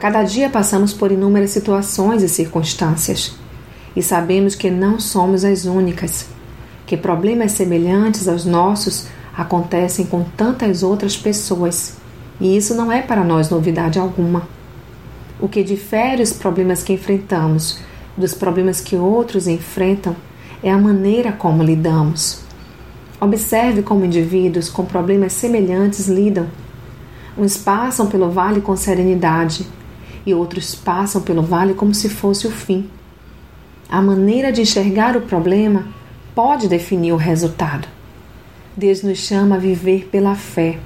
cada dia passamos por inúmeras situações e circunstâncias e sabemos que não somos as únicas, que problemas semelhantes aos nossos acontecem com tantas outras pessoas e isso não é para nós novidade alguma. O que difere os problemas que enfrentamos dos problemas que outros enfrentam é a maneira como lidamos. Observe como indivíduos com problemas semelhantes lidam. Uns passam pelo vale com serenidade e outros passam pelo vale como se fosse o fim. A maneira de enxergar o problema pode definir o resultado. Deus nos chama a viver pela fé.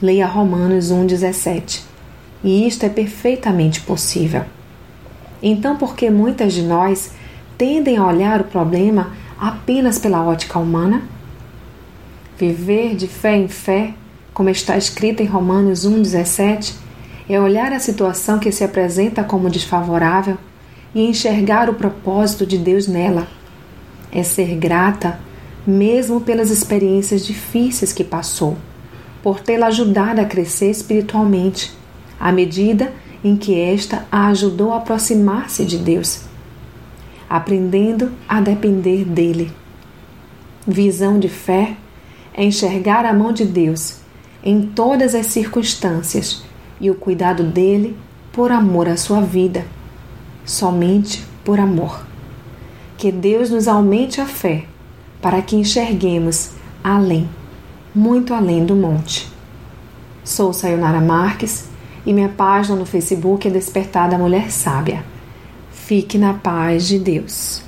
Leia Romanos 1,17. E isto é perfeitamente possível. Então, por que muitas de nós tendem a olhar o problema apenas pela ótica humana? Viver de fé em fé, como está escrito em Romanos 1,17, é olhar a situação que se apresenta como desfavorável e enxergar o propósito de Deus nela. É ser grata, mesmo pelas experiências difíceis que passou, por tê-la ajudado a crescer espiritualmente, à medida em que esta a ajudou a aproximar-se de Deus, aprendendo a depender dele. Visão de fé é enxergar a mão de Deus em todas as circunstâncias e o cuidado dele por amor à sua vida, somente por amor. Que Deus nos aumente a fé para que enxerguemos além, muito além do monte. Sou Sayonara Marques e minha página no Facebook é Despertar da Mulher Sábia. Fique na paz de Deus.